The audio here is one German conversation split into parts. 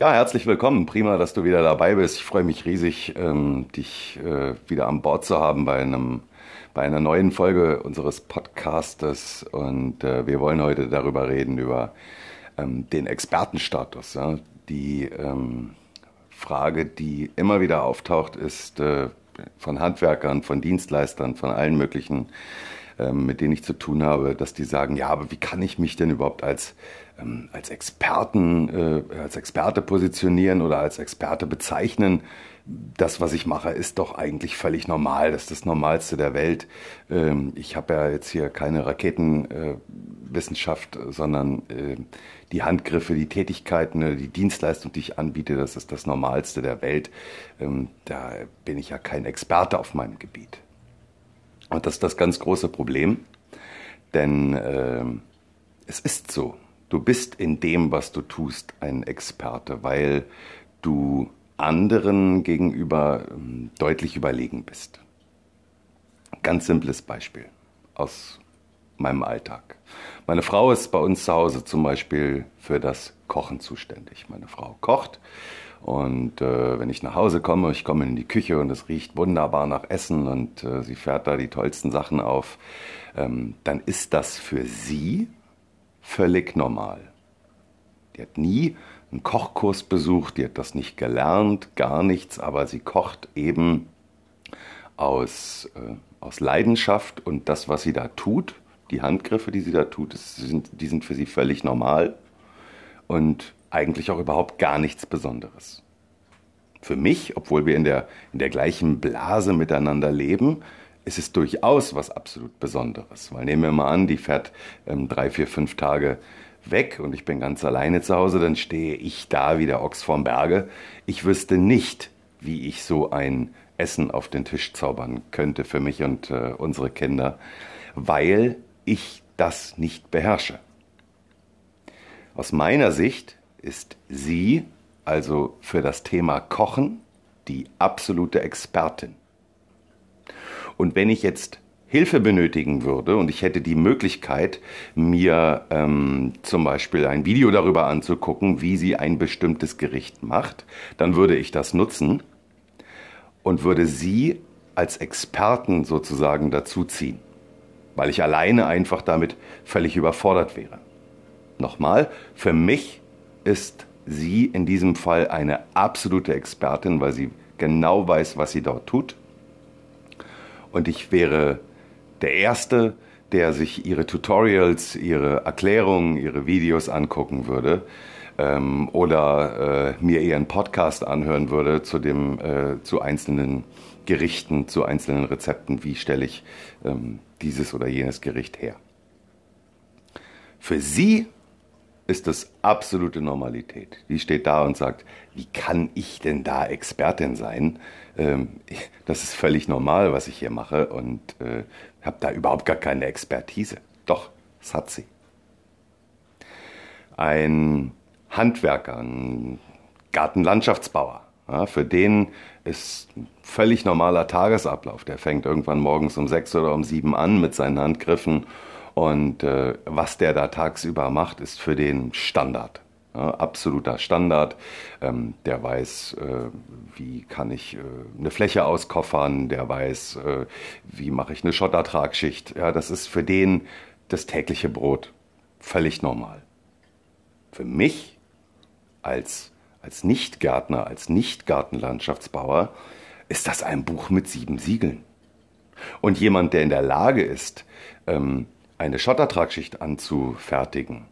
Ja, herzlich willkommen. Prima, dass du wieder dabei bist. Ich freue mich riesig, ähm, dich äh, wieder an Bord zu haben bei einem bei einer neuen Folge unseres Podcastes. Und äh, wir wollen heute darüber reden über ähm, den Expertenstatus. Ja? Die ähm, Frage, die immer wieder auftaucht, ist äh, von Handwerkern, von Dienstleistern, von allen möglichen ähm, mit denen ich zu tun habe, dass die sagen, ja, aber wie kann ich mich denn überhaupt als, ähm, als Experten, äh, als Experte positionieren oder als Experte bezeichnen? Das, was ich mache, ist doch eigentlich völlig normal. Das ist das Normalste der Welt. Ähm, ich habe ja jetzt hier keine Raketenwissenschaft, äh, sondern äh, die Handgriffe, die Tätigkeiten, äh, die Dienstleistung, die ich anbiete, das ist das Normalste der Welt. Ähm, da bin ich ja kein Experte auf meinem Gebiet. Und das ist das ganz große Problem, denn äh, es ist so, du bist in dem, was du tust, ein Experte, weil du anderen gegenüber äh, deutlich überlegen bist. Ganz simples Beispiel aus meinem Alltag. Meine Frau ist bei uns zu Hause zum Beispiel für das Kochen zuständig. Meine Frau kocht und äh, wenn ich nach Hause komme, ich komme in die Küche und es riecht wunderbar nach Essen und äh, sie fährt da die tollsten Sachen auf, ähm, dann ist das für sie völlig normal. Die hat nie einen Kochkurs besucht, die hat das nicht gelernt, gar nichts, aber sie kocht eben aus, äh, aus Leidenschaft und das, was sie da tut, die Handgriffe, die sie da tut, sind, die sind für sie völlig normal. Und eigentlich auch überhaupt gar nichts Besonderes. Für mich, obwohl wir in der, in der gleichen Blase miteinander leben, ist es durchaus was absolut Besonderes. Weil nehmen wir mal an, die fährt ähm, drei, vier, fünf Tage weg und ich bin ganz alleine zu Hause, dann stehe ich da wie der Ochs vorm Berge. Ich wüsste nicht, wie ich so ein Essen auf den Tisch zaubern könnte für mich und äh, unsere Kinder, weil ich das nicht beherrsche. Aus meiner Sicht ist sie also für das Thema Kochen die absolute Expertin. Und wenn ich jetzt Hilfe benötigen würde und ich hätte die Möglichkeit, mir ähm, zum Beispiel ein Video darüber anzugucken, wie sie ein bestimmtes Gericht macht, dann würde ich das nutzen und würde sie als Experten sozusagen dazuziehen, weil ich alleine einfach damit völlig überfordert wäre. Nochmal, für mich ist sie in diesem Fall eine absolute Expertin, weil sie genau weiß, was sie dort tut. Und ich wäre der Erste, der sich ihre Tutorials, ihre Erklärungen, ihre Videos angucken würde ähm, oder äh, mir ihren Podcast anhören würde zu, dem, äh, zu einzelnen Gerichten, zu einzelnen Rezepten, wie stelle ich ähm, dieses oder jenes Gericht her. Für sie ist das absolute Normalität. Die steht da und sagt, wie kann ich denn da Expertin sein? Ähm, das ist völlig normal, was ich hier mache und äh, habe da überhaupt gar keine Expertise. Doch, das hat sie. Ein Handwerker, ein Gartenlandschaftsbauer, für den ist völlig normaler Tagesablauf. Der fängt irgendwann morgens um sechs oder um sieben an mit seinen Handgriffen und äh, was der da tagsüber macht, ist für den Standard. Ja, absoluter Standard. Ähm, der weiß, äh, wie kann ich äh, eine Fläche auskoffern, der weiß, äh, wie mache ich eine Schottertragschicht. Ja, das ist für den das tägliche Brot. Völlig normal. Für mich als, als Nicht-Gärtner, als Nicht-Gartenlandschaftsbauer ist das ein Buch mit sieben Siegeln. Und jemand, der in der Lage ist, ähm, eine Schottertragschicht anzufertigen,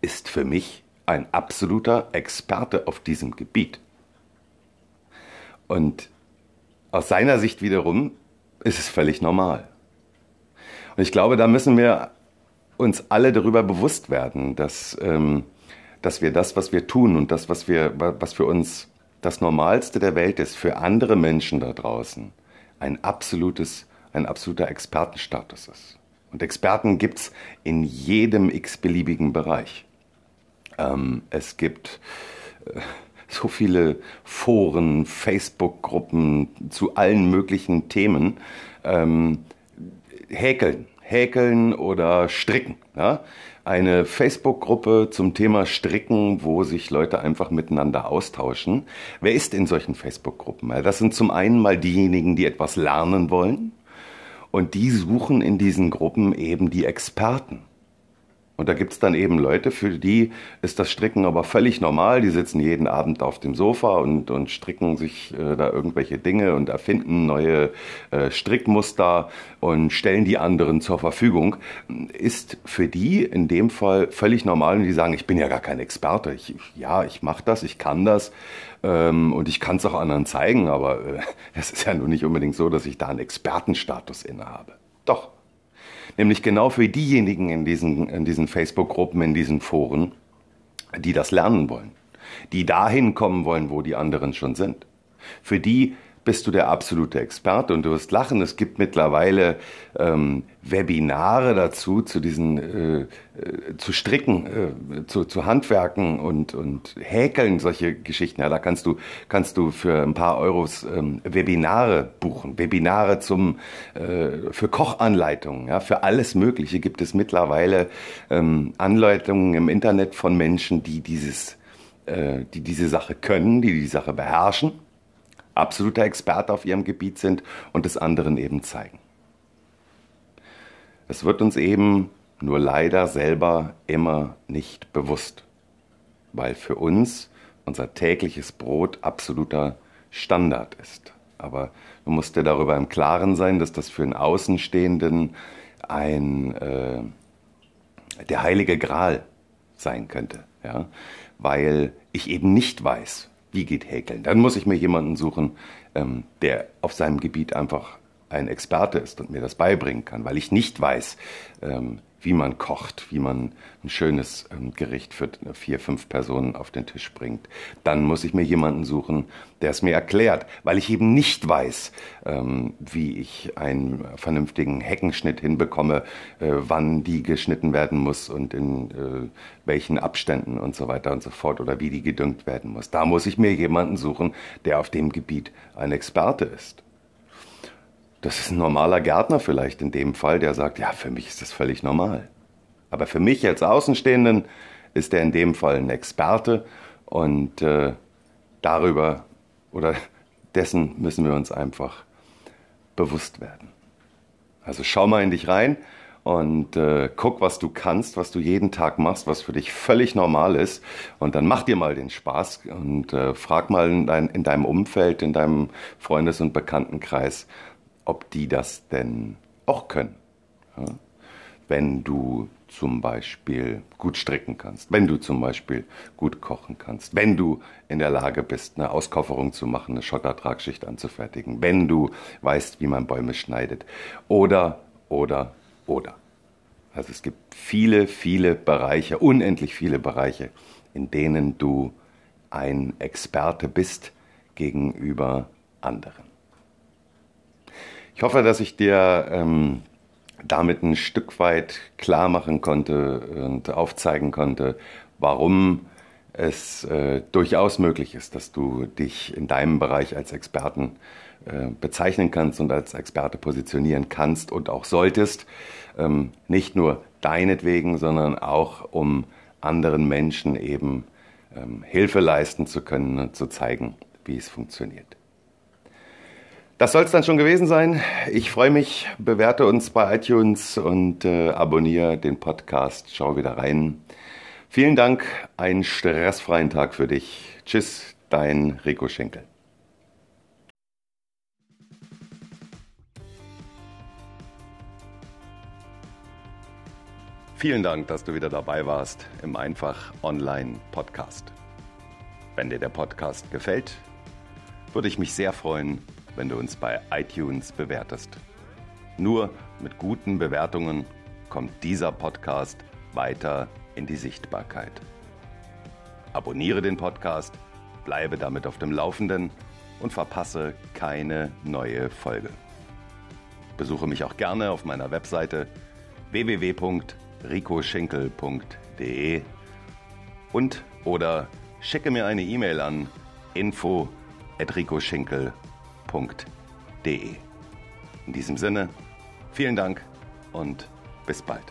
ist für mich ein absoluter Experte auf diesem Gebiet. Und aus seiner Sicht wiederum ist es völlig normal. Und ich glaube, da müssen wir uns alle darüber bewusst werden, dass, ähm, dass wir das, was wir tun und das, was, wir, was für uns das Normalste der Welt ist, für andere Menschen da draußen ein, absolutes, ein absoluter Expertenstatus ist. Und Experten gibt es in jedem x-beliebigen Bereich. Ähm, es gibt äh, so viele Foren, Facebook-Gruppen zu allen möglichen Themen. Ähm, häkeln, häkeln oder stricken. Ja? Eine Facebook-Gruppe zum Thema Stricken, wo sich Leute einfach miteinander austauschen. Wer ist in solchen Facebook-Gruppen? Das sind zum einen mal diejenigen, die etwas lernen wollen. Und die suchen in diesen Gruppen eben die Experten. Und da gibt es dann eben Leute, für die ist das Stricken aber völlig normal. Die sitzen jeden Abend auf dem Sofa und, und stricken sich äh, da irgendwelche Dinge und erfinden neue äh, Strickmuster und stellen die anderen zur Verfügung. Ist für die in dem Fall völlig normal und die sagen, ich bin ja gar kein Experte. Ich, ja, ich mache das, ich kann das ähm, und ich kann es auch anderen zeigen, aber äh, es ist ja nun nicht unbedingt so, dass ich da einen Expertenstatus innehabe. Doch. Nämlich genau für diejenigen in diesen, in diesen Facebook-Gruppen, in diesen Foren, die das lernen wollen, die dahin kommen wollen, wo die anderen schon sind. Für die bist du der absolute Experte und du wirst lachen. Es gibt mittlerweile ähm, Webinare dazu, zu diesen, äh, äh, zu Stricken, äh, zu, zu Handwerken und, und Häkeln, solche Geschichten. Ja, da kannst du, kannst du für ein paar Euros ähm, Webinare buchen. Webinare zum, äh, für Kochanleitungen, ja, für alles Mögliche gibt es mittlerweile ähm, Anleitungen im Internet von Menschen, die dieses, äh, die diese Sache können, die die Sache beherrschen absoluter Experte auf ihrem Gebiet sind und es anderen eben zeigen. Es wird uns eben nur leider selber immer nicht bewusst, weil für uns unser tägliches Brot absoluter Standard ist. Aber du musst dir darüber im Klaren sein, dass das für einen Außenstehenden ein äh, der heilige Gral sein könnte, ja? weil ich eben nicht weiß, wie geht Häkeln? Dann muss ich mir jemanden suchen, ähm, der auf seinem Gebiet einfach ein Experte ist und mir das beibringen kann, weil ich nicht weiß, ähm, wie man kocht, wie man ein schönes ähm, Gericht für vier, fünf Personen auf den Tisch bringt. Dann muss ich mir jemanden suchen, der es mir erklärt, weil ich eben nicht weiß, ähm, wie ich einen vernünftigen Heckenschnitt hinbekomme, äh, wann die geschnitten werden muss und in äh, welchen Abständen und so weiter und so fort oder wie die gedüngt werden muss. Da muss ich mir jemanden suchen, der auf dem Gebiet ein Experte ist. Das ist ein normaler Gärtner vielleicht in dem Fall, der sagt, ja, für mich ist das völlig normal. Aber für mich als Außenstehenden ist er in dem Fall ein Experte und äh, darüber oder dessen müssen wir uns einfach bewusst werden. Also schau mal in dich rein und äh, guck, was du kannst, was du jeden Tag machst, was für dich völlig normal ist. Und dann mach dir mal den Spaß und äh, frag mal in, dein, in deinem Umfeld, in deinem Freundes- und Bekanntenkreis, ob die das denn auch können. Ja? Wenn du zum Beispiel gut stricken kannst, wenn du zum Beispiel gut kochen kannst, wenn du in der Lage bist, eine Auskofferung zu machen, eine Schottertragschicht anzufertigen, wenn du weißt, wie man Bäume schneidet oder, oder, oder. Also es gibt viele, viele Bereiche, unendlich viele Bereiche, in denen du ein Experte bist gegenüber anderen. Ich hoffe, dass ich dir ähm, damit ein Stück weit klar machen konnte und aufzeigen konnte, warum es äh, durchaus möglich ist, dass du dich in deinem Bereich als Experten äh, bezeichnen kannst und als Experte positionieren kannst und auch solltest. Ähm, nicht nur deinetwegen, sondern auch um anderen Menschen eben ähm, Hilfe leisten zu können und zu zeigen, wie es funktioniert. Das soll es dann schon gewesen sein. Ich freue mich, bewerte uns bei iTunes und äh, abonniere den Podcast. Schau wieder rein. Vielen Dank, einen stressfreien Tag für dich. Tschüss, dein Rico Schenkel. Vielen Dank, dass du wieder dabei warst im Einfach Online Podcast. Wenn dir der Podcast gefällt, würde ich mich sehr freuen, wenn du uns bei iTunes bewertest. Nur mit guten Bewertungen kommt dieser Podcast weiter in die Sichtbarkeit. Abonniere den Podcast, bleibe damit auf dem Laufenden und verpasse keine neue Folge. Besuche mich auch gerne auf meiner Webseite www ricoschinkel.de und oder schicke mir eine E-Mail an info@ricoschinkel.de. In diesem Sinne, vielen Dank und bis bald.